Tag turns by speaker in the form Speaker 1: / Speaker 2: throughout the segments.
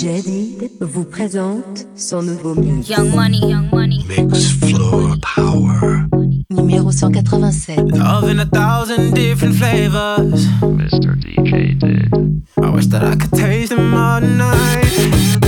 Speaker 1: Jadid vous présente son nouveau mix.
Speaker 2: Young Money, Young Money.
Speaker 3: Mix Floor Power.
Speaker 1: Numéro 187.
Speaker 4: Love in a thousand different flavors.
Speaker 3: Mr. DJ did.
Speaker 4: I wish that I could taste them all night.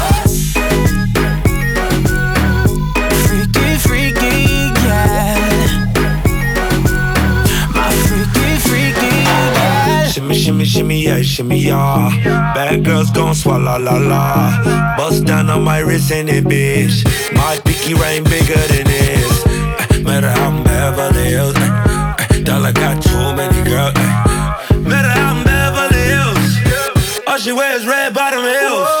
Speaker 5: Shimmy, shimmy, yeah, shimmy, yeah. Bad girls gon' swallow la la. Bust down on my wrist and it, bitch. My pinky ring bigger than this. Eh, Matter how I'm Beverly Hills. eh, eh, Dollar got too many girls. Matter how I'm Beverly Hills. All she wears red bottom heels.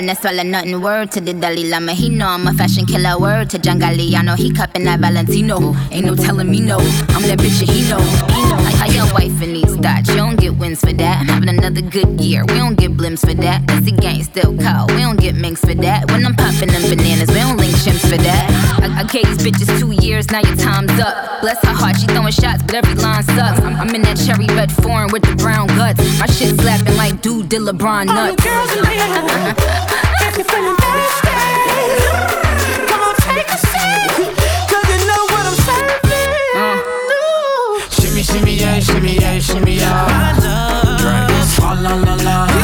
Speaker 2: No swallow nothing. Word to the Dalai Lama, he know I'm a fashion killer. Word to John Galliano, he cupping that Valentino. Ain't no telling me no, I'm that bitch that he know. I, how your wife in these thoughts, you don't get wins for that. I'm having another good year, we don't get blimps for that. That's the gang still call, we don't get minks for that. When I'm popping them bananas, we don't link chimps for that. I, I gave these bitches two years, now your time's up. Bless her heart, she throwing shots, but every line sucks. I'm, I'm in that cherry red foreign with the brown guts. My shit slapping like dude did LeBron
Speaker 4: All you
Speaker 2: nuts.
Speaker 4: girls in here, if you're feeling thirsty, shimmy, yeah, shimmy, yeah, shimmy, yeah. Drink, swalla la la.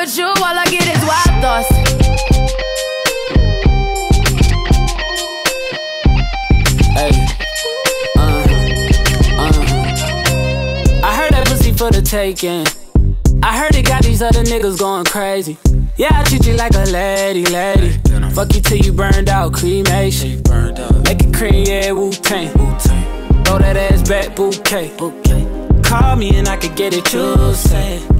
Speaker 6: with you, all I get is wild thoughts. Hey, uh, uh. I heard that pussy
Speaker 7: for the taking. I heard it got these other niggas going crazy. Yeah, I treat you like a lady, lady. Fuck you till you burned out, cremation. Make it cream, yeah, Wu Tang. Throw that ass back, bouquet. Call me and I could get it, you say.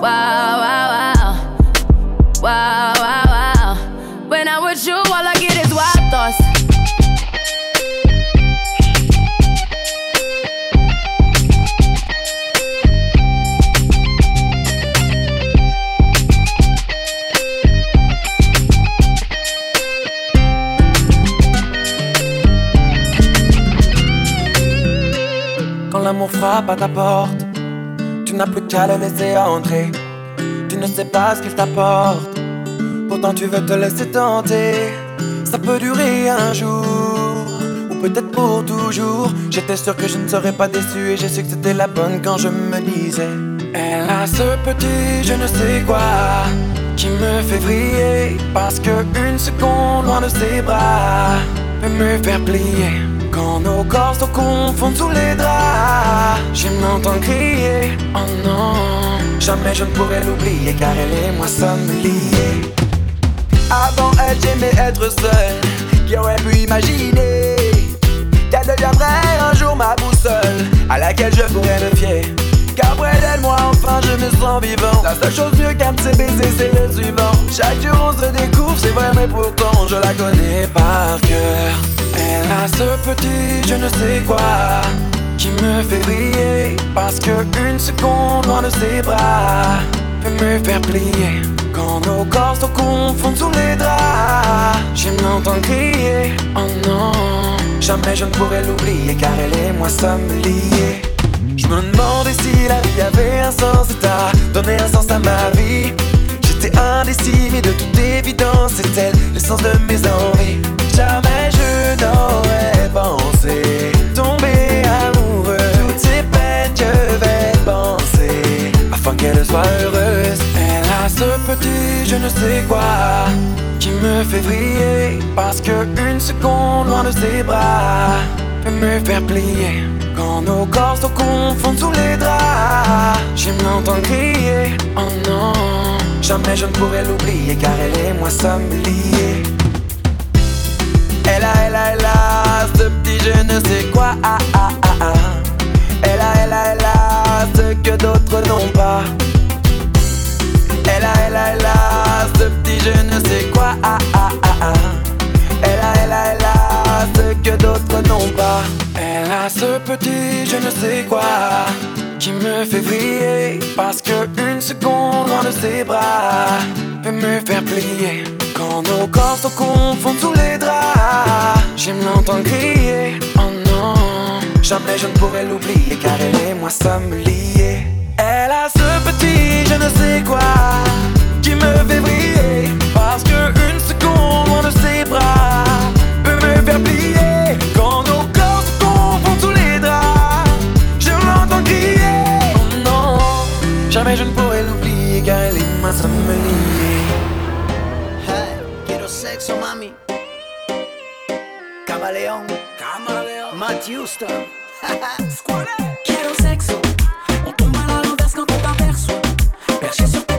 Speaker 8: Wow, wow, wow. Wow, wow, wow. When I'm with you, all I get is wild.
Speaker 9: Quand l'amour frappe à ta porte, tu n'as plus qu'à le laisser entrer. Tu ne sais pas ce qu'il t'apporte, pourtant tu veux te laisser tenter. Ça peut durer un jour, ou peut-être pour toujours. J'étais sûr que je ne serais pas déçu et j'ai su que c'était la bonne quand je me disais. Elle a ce petit je ne sais quoi qui me fait vriller parce que une seconde loin de ses bras peut me faire plier. Quand nos corps se confondent sous les draps, j'aime l'entendre crier. Oh non, jamais je ne pourrais l'oublier car elle et moi sommes liés. Avant elle, j'aimais être seul. Qui aurait pu imaginer qu'elle deviendrait un jour ma boussole à laquelle je pourrais me fier? Car près d'elle, moi enfin je me sens vivant. La seule chose mieux qu'un petit baiser, c'est le suivant. Chaque jour on se découvre, c'est vrai, mais pourtant je la connais par cœur. Elle a ce petit je ne sais quoi qui me fait briller. Parce que une seconde loin de ses bras peut me faire plier. Quand nos corps se confondent sous les draps, j'aime l'entendre crier. Oh non, jamais je ne pourrais l'oublier car elle et moi sommes liés. Je me demandais si la vie avait un sens et t'as donné un sens à ma vie. J'étais indécis, mais de toute évidence, elle l'essence de mes envies. Jamais je n'aurais pensé tomber amoureux. Toutes ces peines, je vais penser afin qu'elle soit heureuse. Elle a ce petit je ne sais quoi qui me fait vriller. Parce que une seconde loin de ses bras peut me faire plier. Nos corps se confondent sous les draps, j'aime l'entendre crier. Oh non, jamais je ne pourrais l'oublier car elle et moi sommes liés. Elle a, elle a, elle a ce petit je ne sais quoi. Ah, ah, ah, ah. Elle a, elle a, elle a ce que d'autres n'ont pas. Elle a, elle a, elle a ce petit je ne sais quoi. Ah, ah. Elle a, elle a, elle a ce que d'autres n'ont pas. Elle a ce petit je ne sais quoi qui me fait briller. Parce que une seconde loin de ses bras peut me faire plier. Quand nos corps se confondent sous les draps, j'aime l'entendre crier. Oh non, jamais je ne pourrais l'oublier car elle et moi sommes liés. Elle a ce petit je ne sais quoi qui me fait briller. Faire plier. Quand nos corps se confondent sous les draps, je l'entends crier. Oh non, jamais je ne pourrais l'oublier car elle et moi sommes liés.
Speaker 10: Hey, quiero sexo, mami. Camaleón. Camaleón. Matt Houston.
Speaker 11: Quiero sexo. On tombe à l'inverse quand on t'aperçoit. Perché sur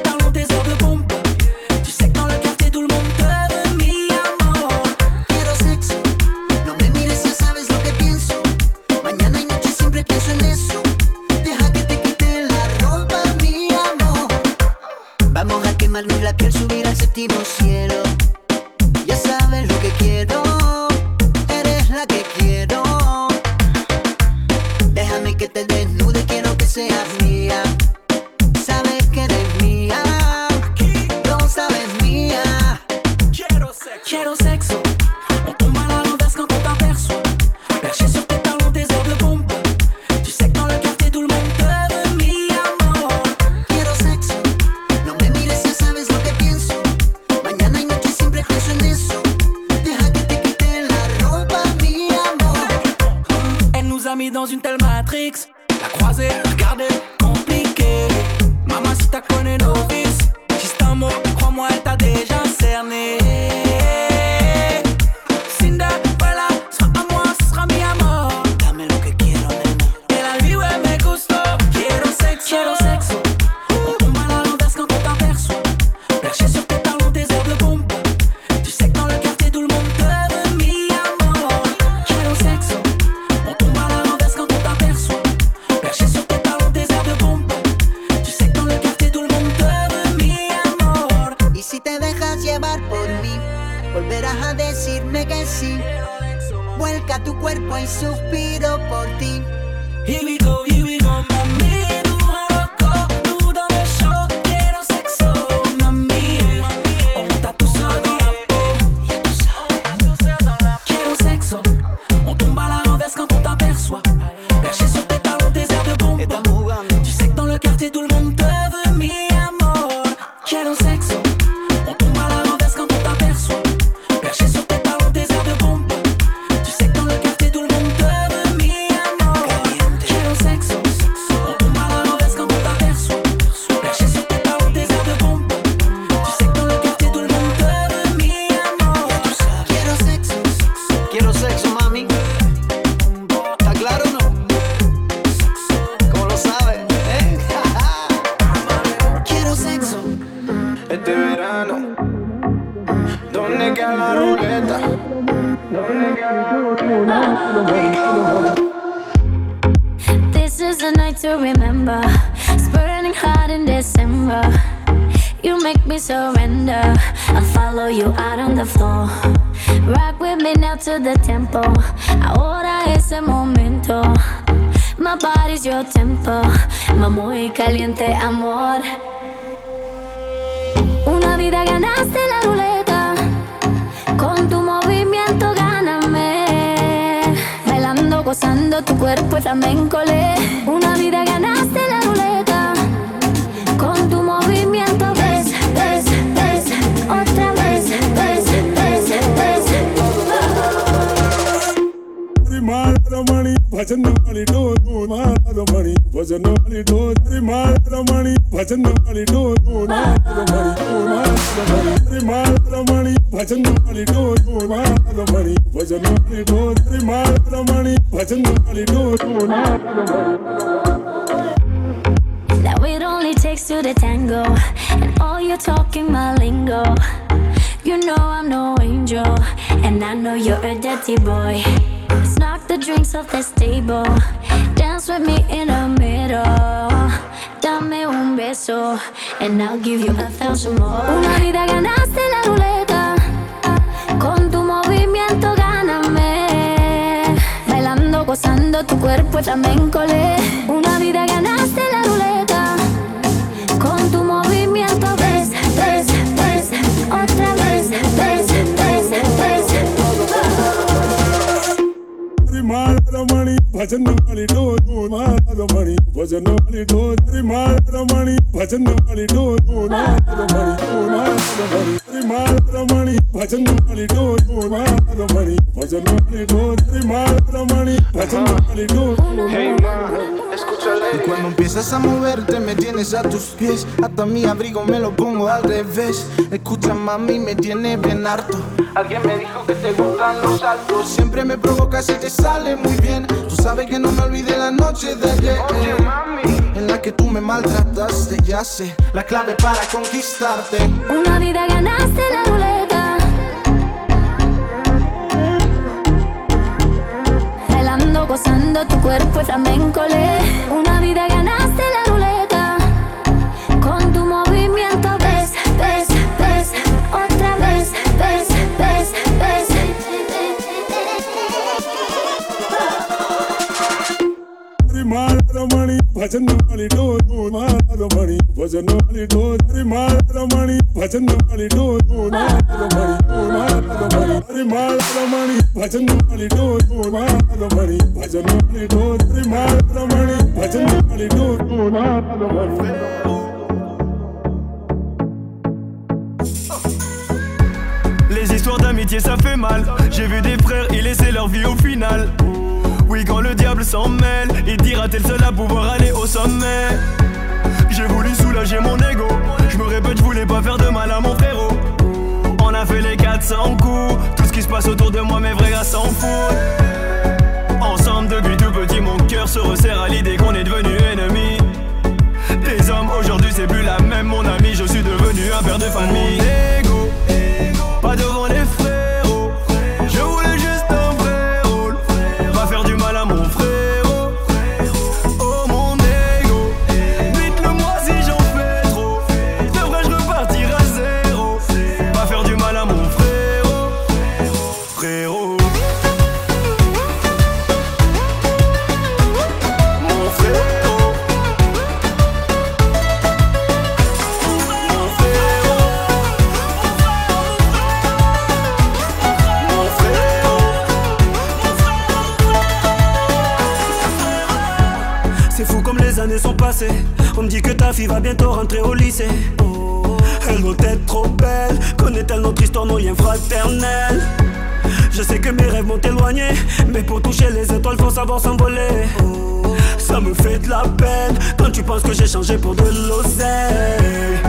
Speaker 12: ¿dónde queda la ruleta?
Speaker 13: This is a night to remember. It's burning hot in December. You make me surrender. I'll follow you out on the floor. Rock with me now to the tempo. Ahora es el momento. My body's your tempo. My muy caliente amor. Una vida ganaste la ruleta. Tu cuerpo es flamenco. Una vida ganaste la Now it only takes to the tango And all you're talking my lingo You know I'm no angel And I know you're a dirty boy Knock the drinks off the table, dance with me in the middle. Dame un beso, and I'll give you a thousand more. Una vida ganaste la ruleta, con tu movimiento gáname. Bailando, gozando tu cuerpo flamenco. le. Una vida ganaste la ruleta.
Speaker 14: আমার
Speaker 12: Y cuando empiezas a moverte me tienes a tus pies, hasta mi abrigo me lo pongo al revés. Escucha mami, me tiene bien harto. Alguien me dijo que te gustan los saltos, siempre me provocas y te sale muy bien Tú sabes que no me olvidé la noche de ayer En la que tú me maltrataste Ya sé la clave para conquistarte
Speaker 13: Una vida ganaste la ruleta. Bailando, gozando tu cuerpo flamenco. le. Una vida ganaste
Speaker 15: Les histoires d'amitié, ça fait mal. J'ai vu des frères et laisser leur vie au final le diable s'en mêle. Il dira t'es le seul à pouvoir aller au sommet? J'ai voulu soulager mon ego. Je me répète je voulais pas faire de mal à mon frérot. On a fait les 400 coups. Tout ce qui se passe autour de moi mes vrais gars s'en foutent. Ensemble depuis tout petit mon cœur se resserre à l'idée qu'on est devenu ennemis Des hommes aujourd'hui c'est plus la même mon ami. Je suis devenu un père de famille. Ego pas devant les Je sais que mes rêves m'ont éloigné. Mais pour toucher les étoiles, faut savoir s'envoler. Ça me fait de la peine quand tu penses que j'ai changé pour de l'oseille.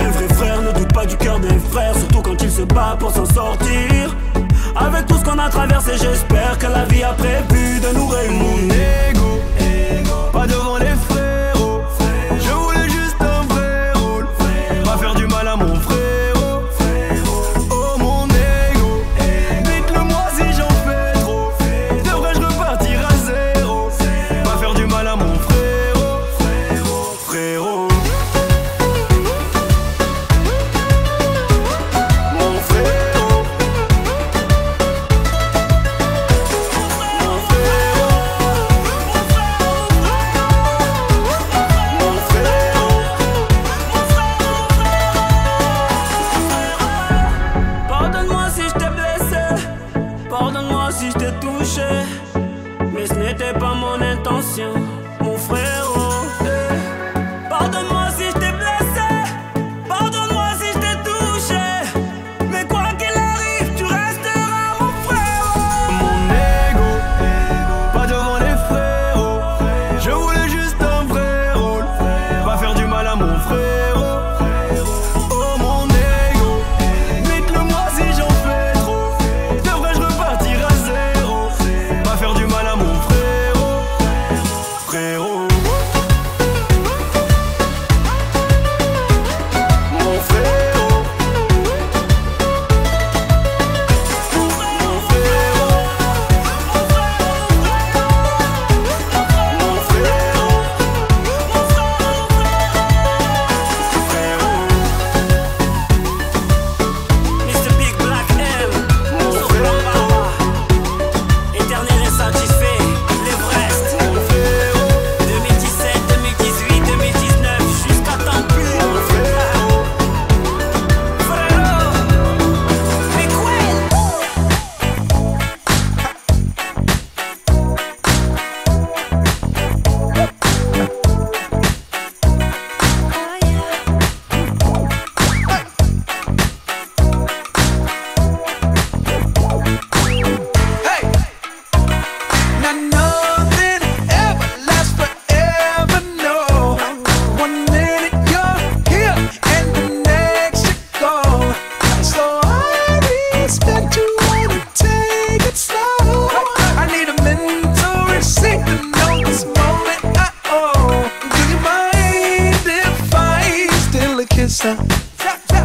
Speaker 15: Un vrai frère ne doute pas du cœur d'un frère, surtout quand il se bat pour s'en sortir. Avec tout ce qu'on a traversé, j'espère que la vie a prévu de nous réunir. Ego, pas devant les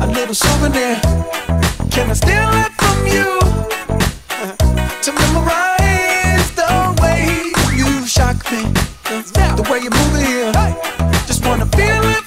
Speaker 16: a little souvenir. Can I steal it from you to memorize the way you shock me, the way you move here? Just wanna feel it.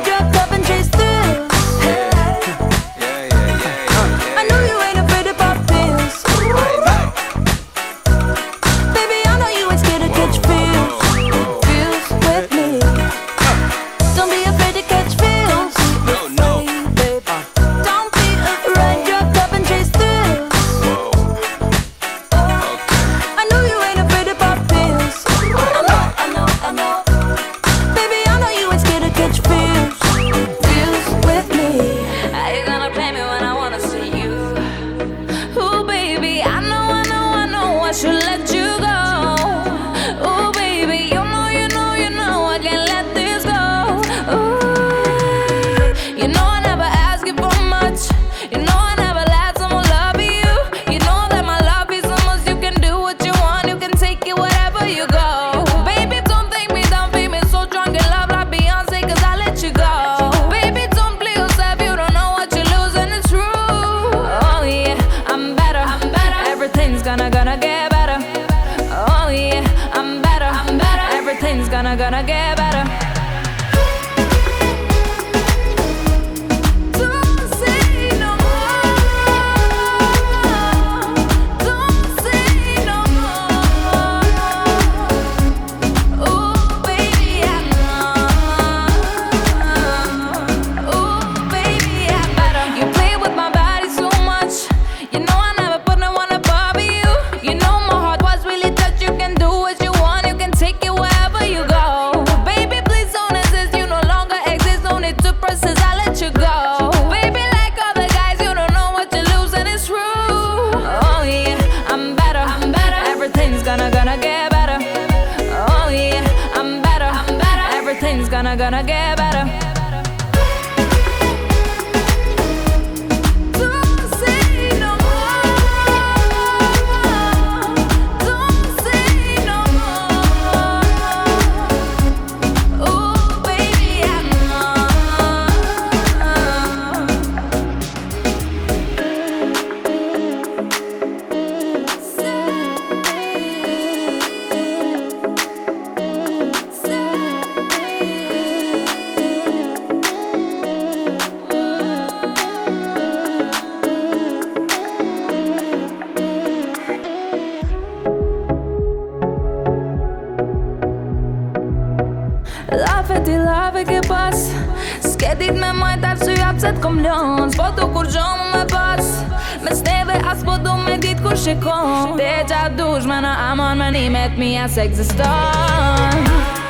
Speaker 17: S'ke dit me majt arsy hap se t'kom lën S'po du kur gjo mu me pas Me sneve as po du me dit kur shikon. Te qa dushme në amon
Speaker 18: mënimet mija
Speaker 15: se egziston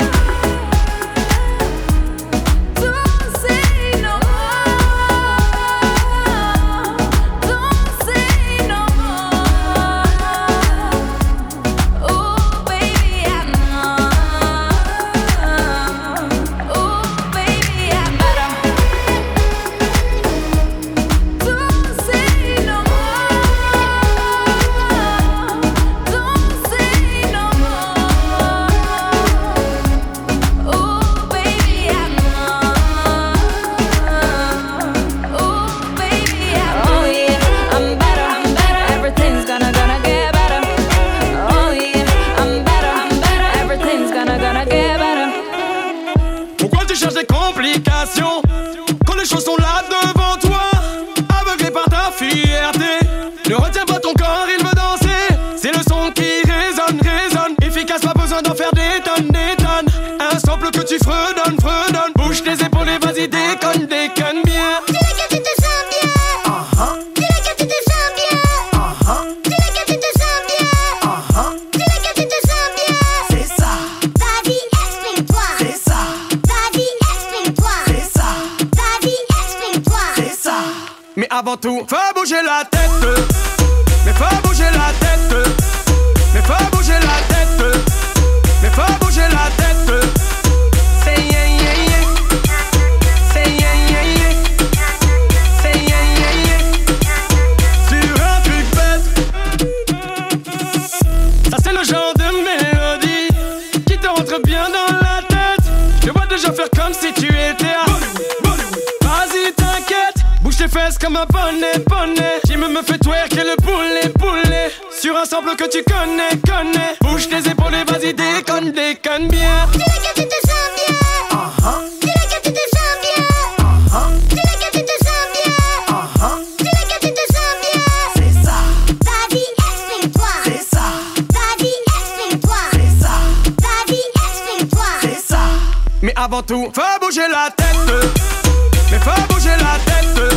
Speaker 19: mais faut bouger la tête,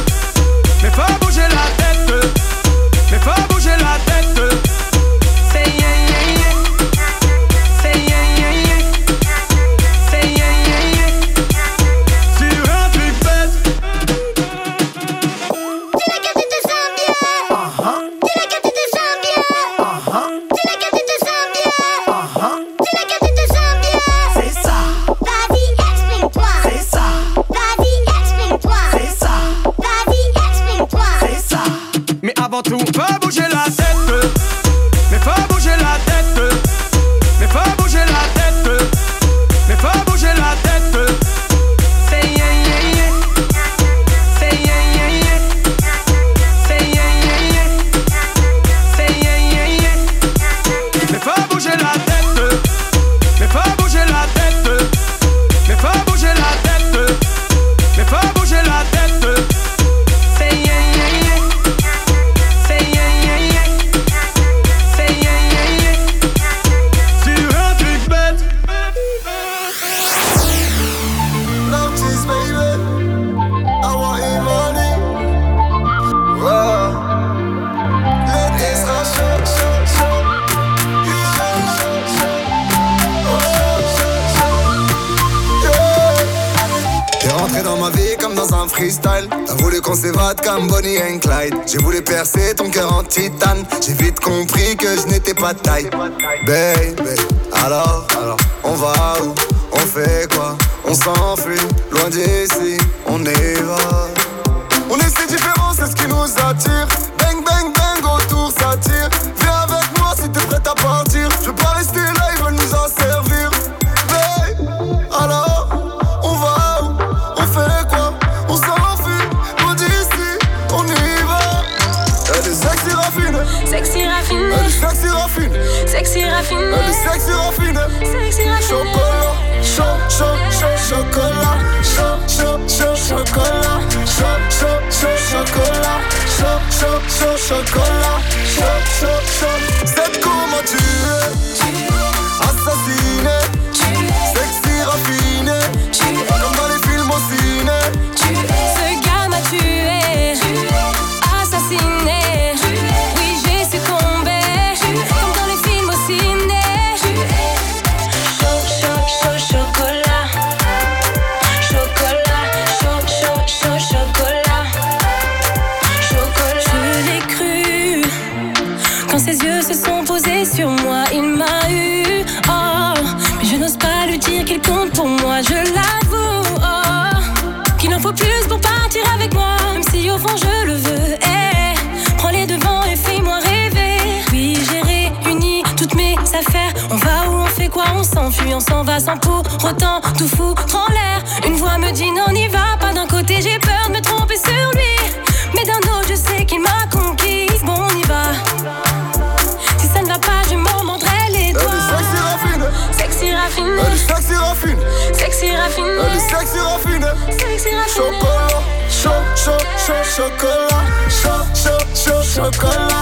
Speaker 20: mais faut sans pour autant tout foutre en l'air. Une voix me dit non, n'y va pas. D'un côté, j'ai peur de me tromper sur lui. Mais d'un autre, je sais qu'il m'a conquise. Bon, on y va. Si ça ne va pas, je m'en mordrai les doigts.
Speaker 17: Sexy
Speaker 20: raffiné.
Speaker 17: Sexy
Speaker 20: raffiné.
Speaker 17: Sexy
Speaker 20: raffiné.
Speaker 21: Sexy raffiné.
Speaker 20: Sexy raffiné. Chocolat. Chaud, chaud, chaud, chocolat. Chaud, chaud, chaud, chocolat.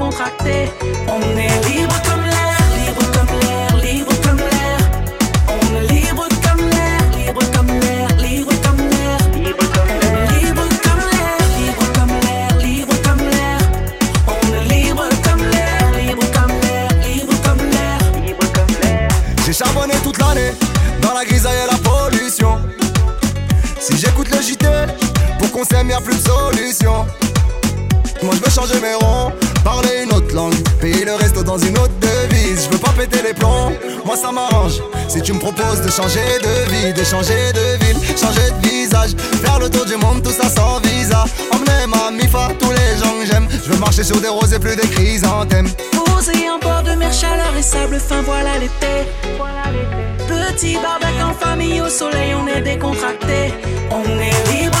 Speaker 11: On est libre comme l'air, libre comme l'air, libre comme l'air. On est libre comme l'air, libre comme l'air, libre comme l'air. Libre comme l'air, libre comme l'air, libre comme l'air, libre comme l'air. On est libre comme l'air, libre comme l'air, libre comme l'air, libre comme l'air.
Speaker 20: J'ai charbonné toute l'année dans la grisaille et la pollution. Si j'écoute le JT, pour qu'on s'aime, y'a plus de solution. Moi je veux changer mes ronds, parler une autre langue, payer le resto dans une autre devise. Je veux pas péter les plombs, moi ça m'arrange. Si tu me proposes de changer de vie, de changer de ville, changer de visage, faire le tour du monde, tout ça sans visa. Emmener ma mifa, tous les gens que j'aime. Je veux marcher sur des roses et plus des chrysanthèmes.
Speaker 11: Posé en bord de mer, chaleur et sable fin, voilà l'été. Petit barbecue en famille, au soleil, on est décontracté. On est libre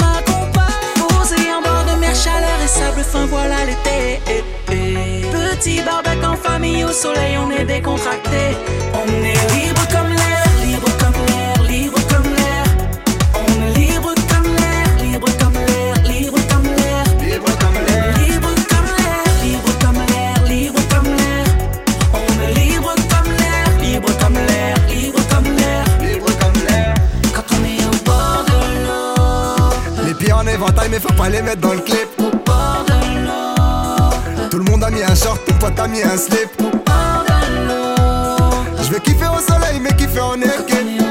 Speaker 20: m'accompagne.
Speaker 11: Posé en bord de mer, chaleur et sable fin, voilà l'été. Petit barbecue en famille, au soleil, on est décontracté. On est libre comme
Speaker 20: pas les mettre dans le clip. Tout le monde a mis un short, toi t'as mis un slip. Je veux kiffer au soleil mais kiffer en équipe.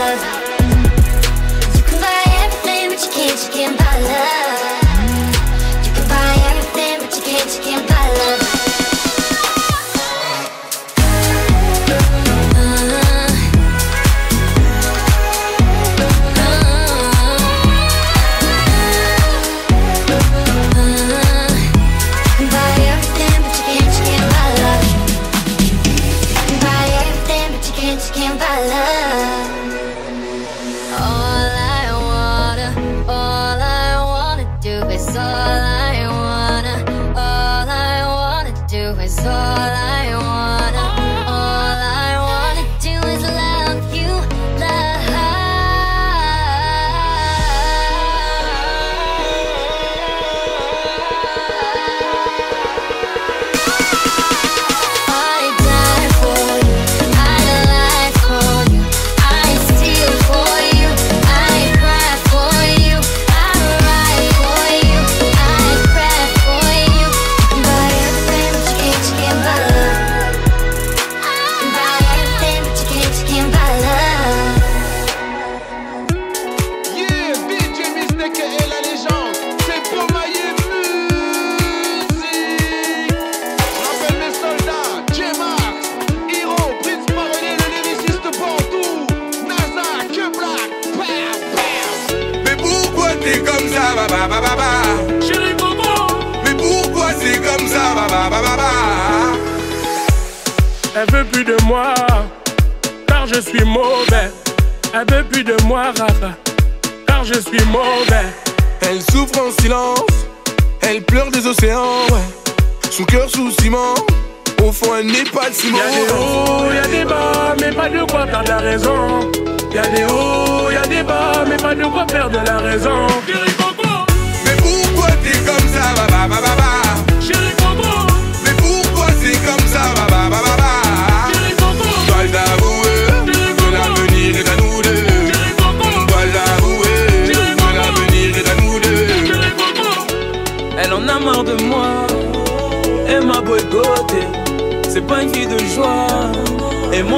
Speaker 22: Yeah.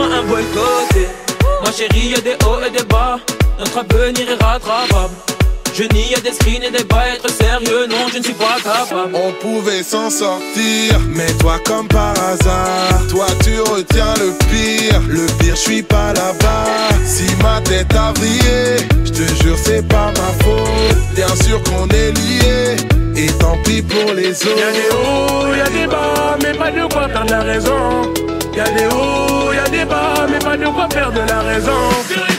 Speaker 5: un bon côté. Ma
Speaker 16: chérie,
Speaker 23: y a des hauts et des bas. Notre avenir est rattrapable. Je n'y à des screens et des bas, être sérieux, non, je ne suis pas capable.
Speaker 5: On pouvait s'en sortir, mais toi, comme par hasard, toi, tu retiens le pire. Le pire, je suis pas là-bas. Si ma tête a brillé, je te jure, c'est pas ma faute. Bien sûr qu'on est liés, et tant pis pour les autres.
Speaker 24: Y'a des hauts, y'a des bas, mais pas de quoi perdre la raison. Y'a des hauts, y'a des bas, mais pas de quoi perdre la raison.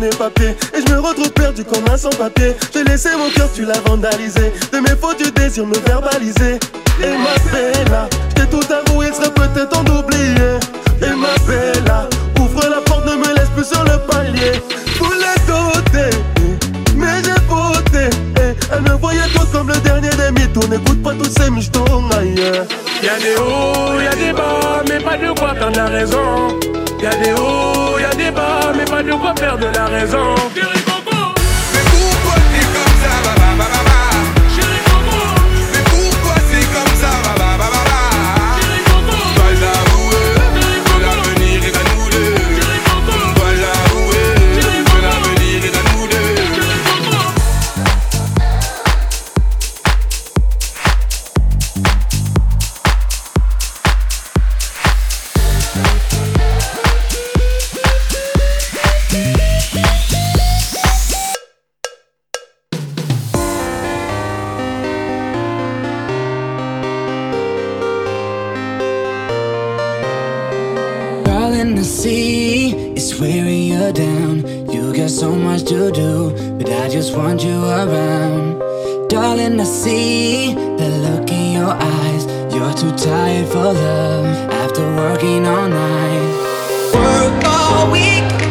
Speaker 25: Et je me retrouve perdu comme un sans-papier. J'ai laissé mon cœur, tu l'as vandalisé. De mes fautes, tu désires me verbaliser. Et ma bella, je t'ai tout avoué, il serait peut-être temps d'oublier. Et ma bella, ouvre la porte, ne me laisse plus sur le palier. Pour les doter, mais j'ai voté Elle me voyait trop comme le dernier des mythos N'écoute pas tous ces michetons ailleurs.
Speaker 24: Y'a des hauts, y'a des bas, mais pas de quoi perdre la raison. Y'a des hauts bas, mais pas de quoi perdre la raison.
Speaker 10: To do, but I just want you around. Darling, I see the look in your eyes. You're too tired for love after working all night. Work all week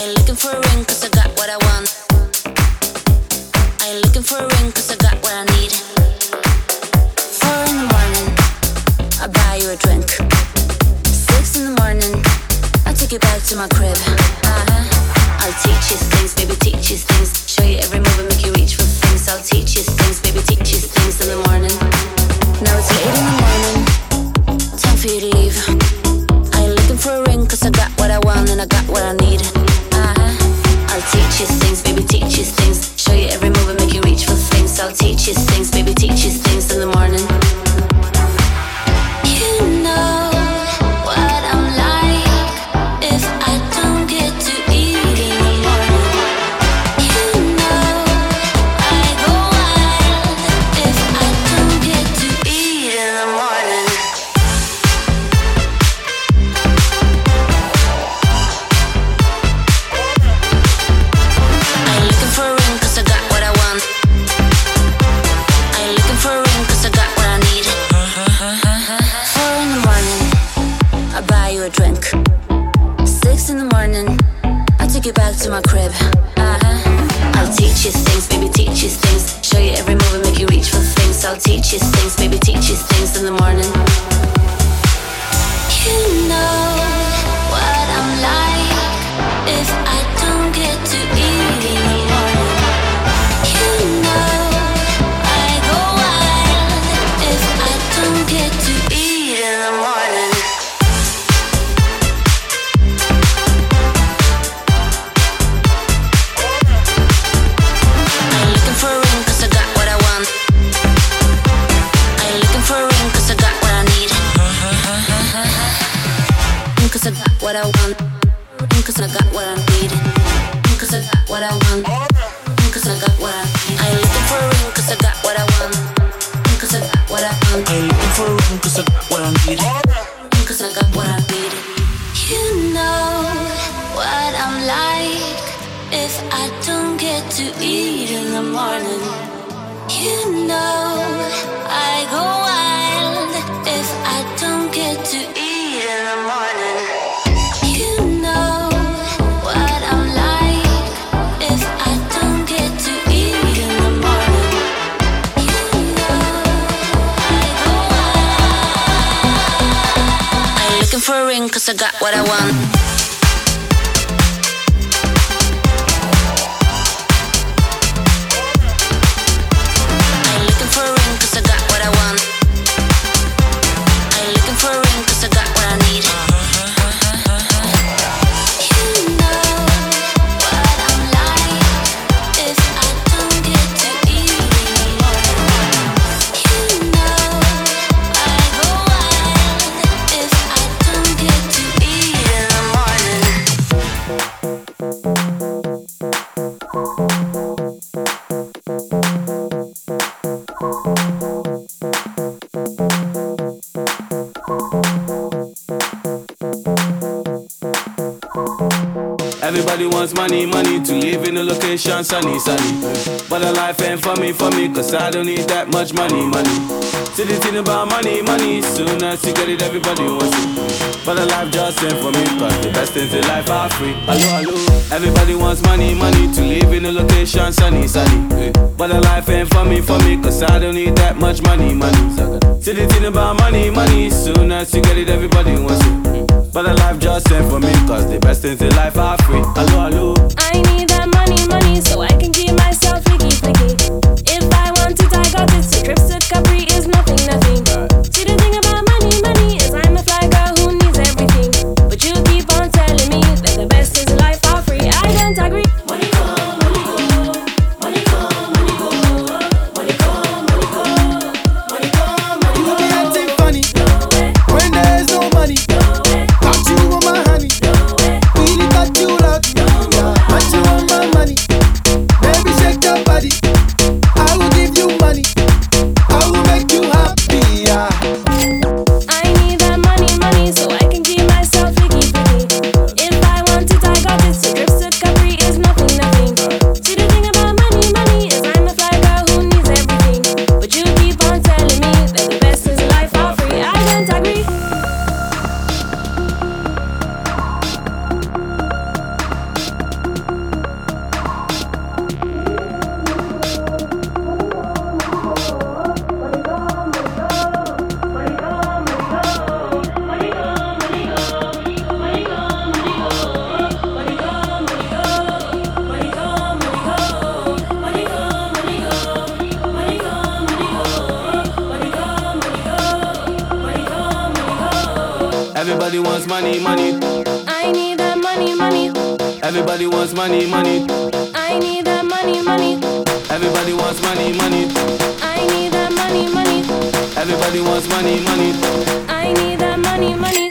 Speaker 10: I
Speaker 8: looking for a I got what I want. I looking for a ring cause I got what I need. Four in the morning, I buy you a drink. Six in the morning, I take you back to my crib. Uh-huh. I'll teach you things, baby, teach you things. Show you every move and make you reach for things. I'll teach you things, baby, teach you things in the morning. Now it's late in the morning, time for you to leave. I looking for a I got what I want and I got what I need teaches things, baby, teaches things. 'Cause I got what I
Speaker 26: want. Money, money to live in a location sunny, sunny. But the life ain't for me, for me, cause I don't need that much money, money. See the thing about money, money, soon as you get it, everybody wants it. But the life just ain't for me, cause the best things in life are free. Hello, hello. Everybody wants money, money to live in a location sunny, sunny. But the life ain't for me, for me, cause I don't need that much money, money. See the thing about money, money, soon as you get it, everybody wants it. But the life just ain't for me, cause the best things in life are free. Hello, hello.
Speaker 27: I need that money, money, so I can keep
Speaker 23: Everybody wants money, money.
Speaker 17: I need that money, money.
Speaker 23: Everybody wants money, money.
Speaker 17: I need that money, money.
Speaker 23: Everybody wants money, money.
Speaker 17: I need that money, money.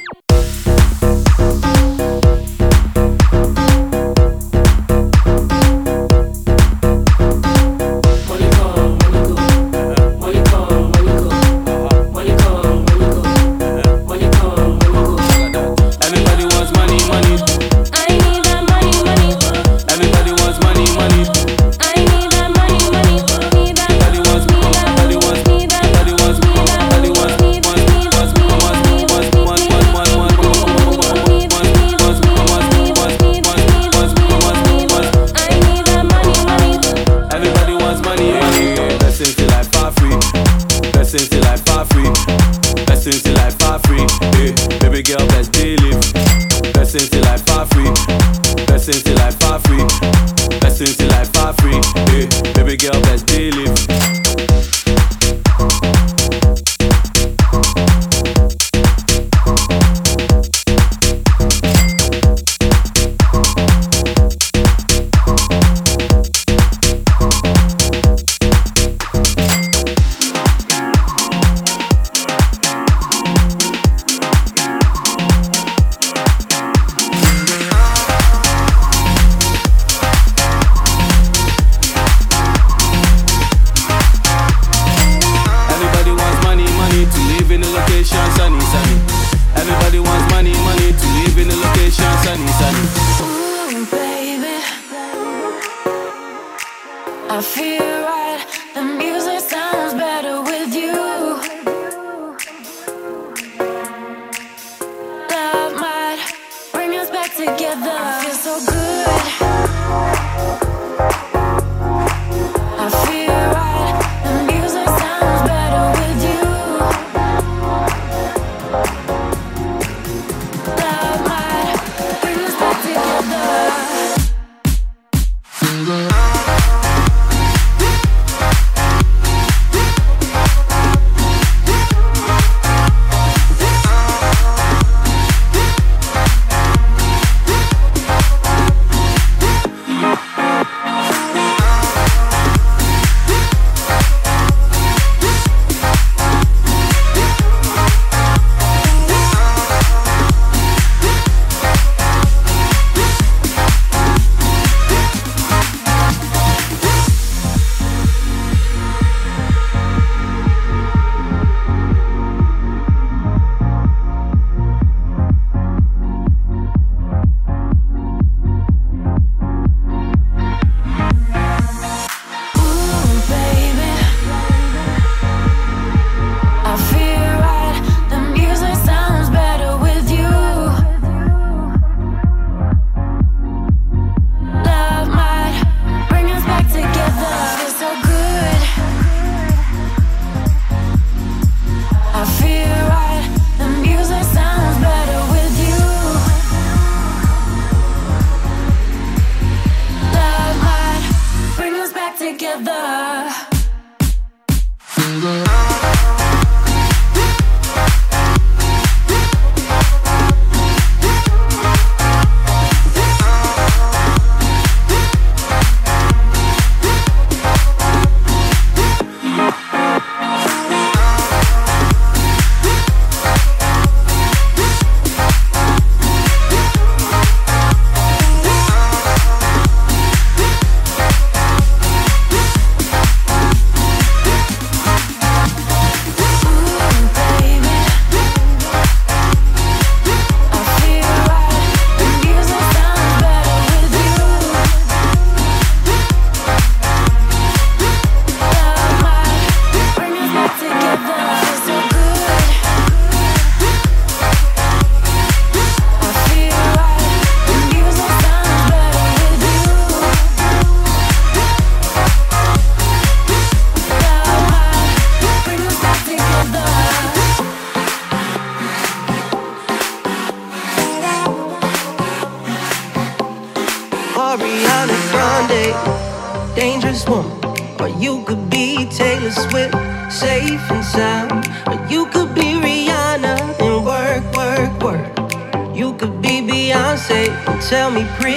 Speaker 28: great.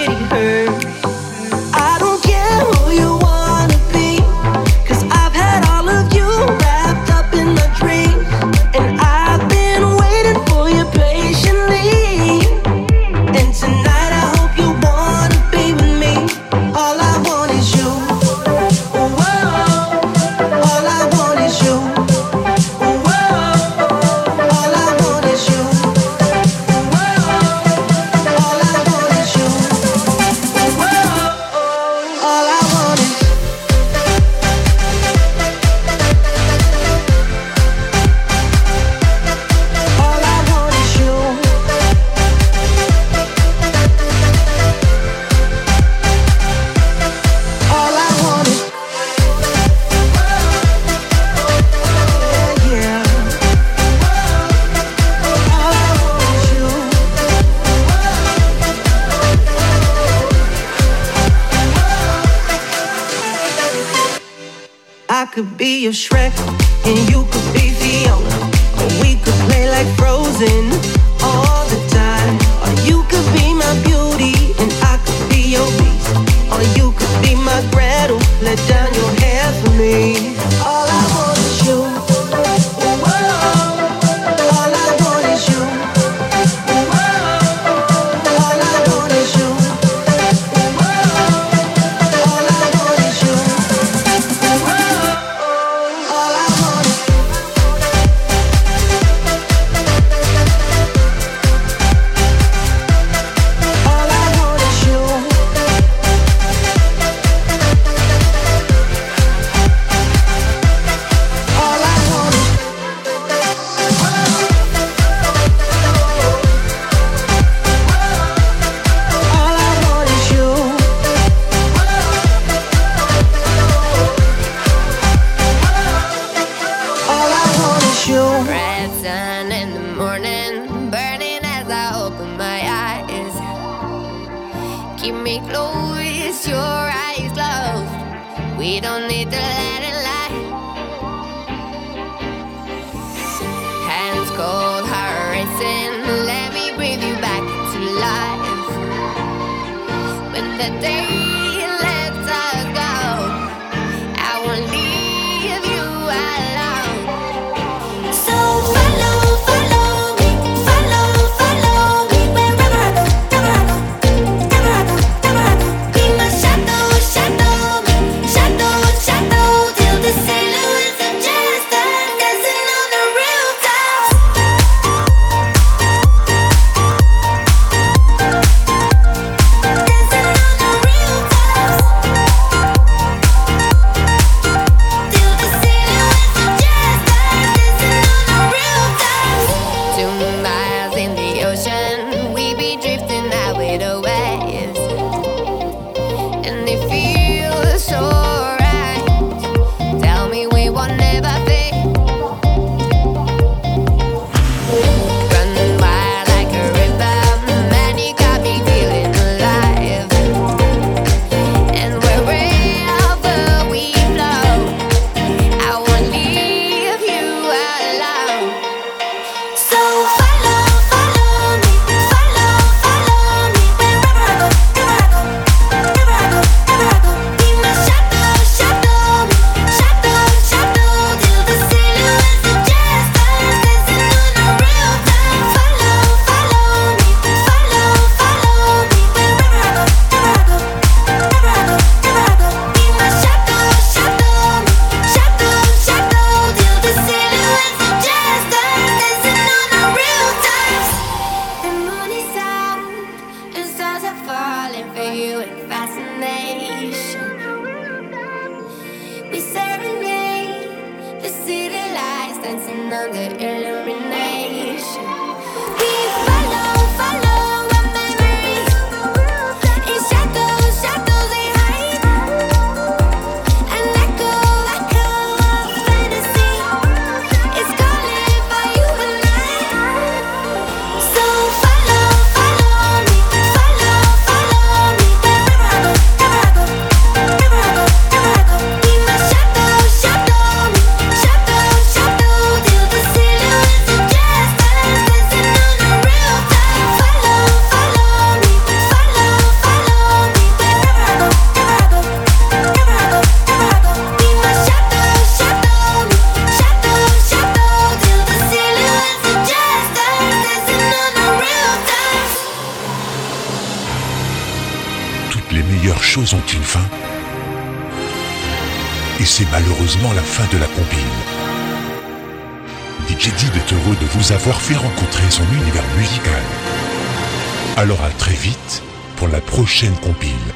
Speaker 28: prochaine compile.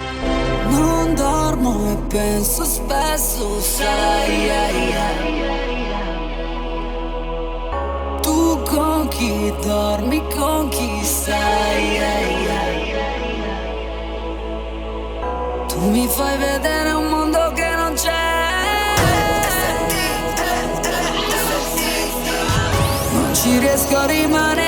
Speaker 11: Non dormo e penso spesso, sai, tu con chi dormi, con chi sai. Tu mi fai vedere un mondo che non c'è. Non ci riesco a rimanere.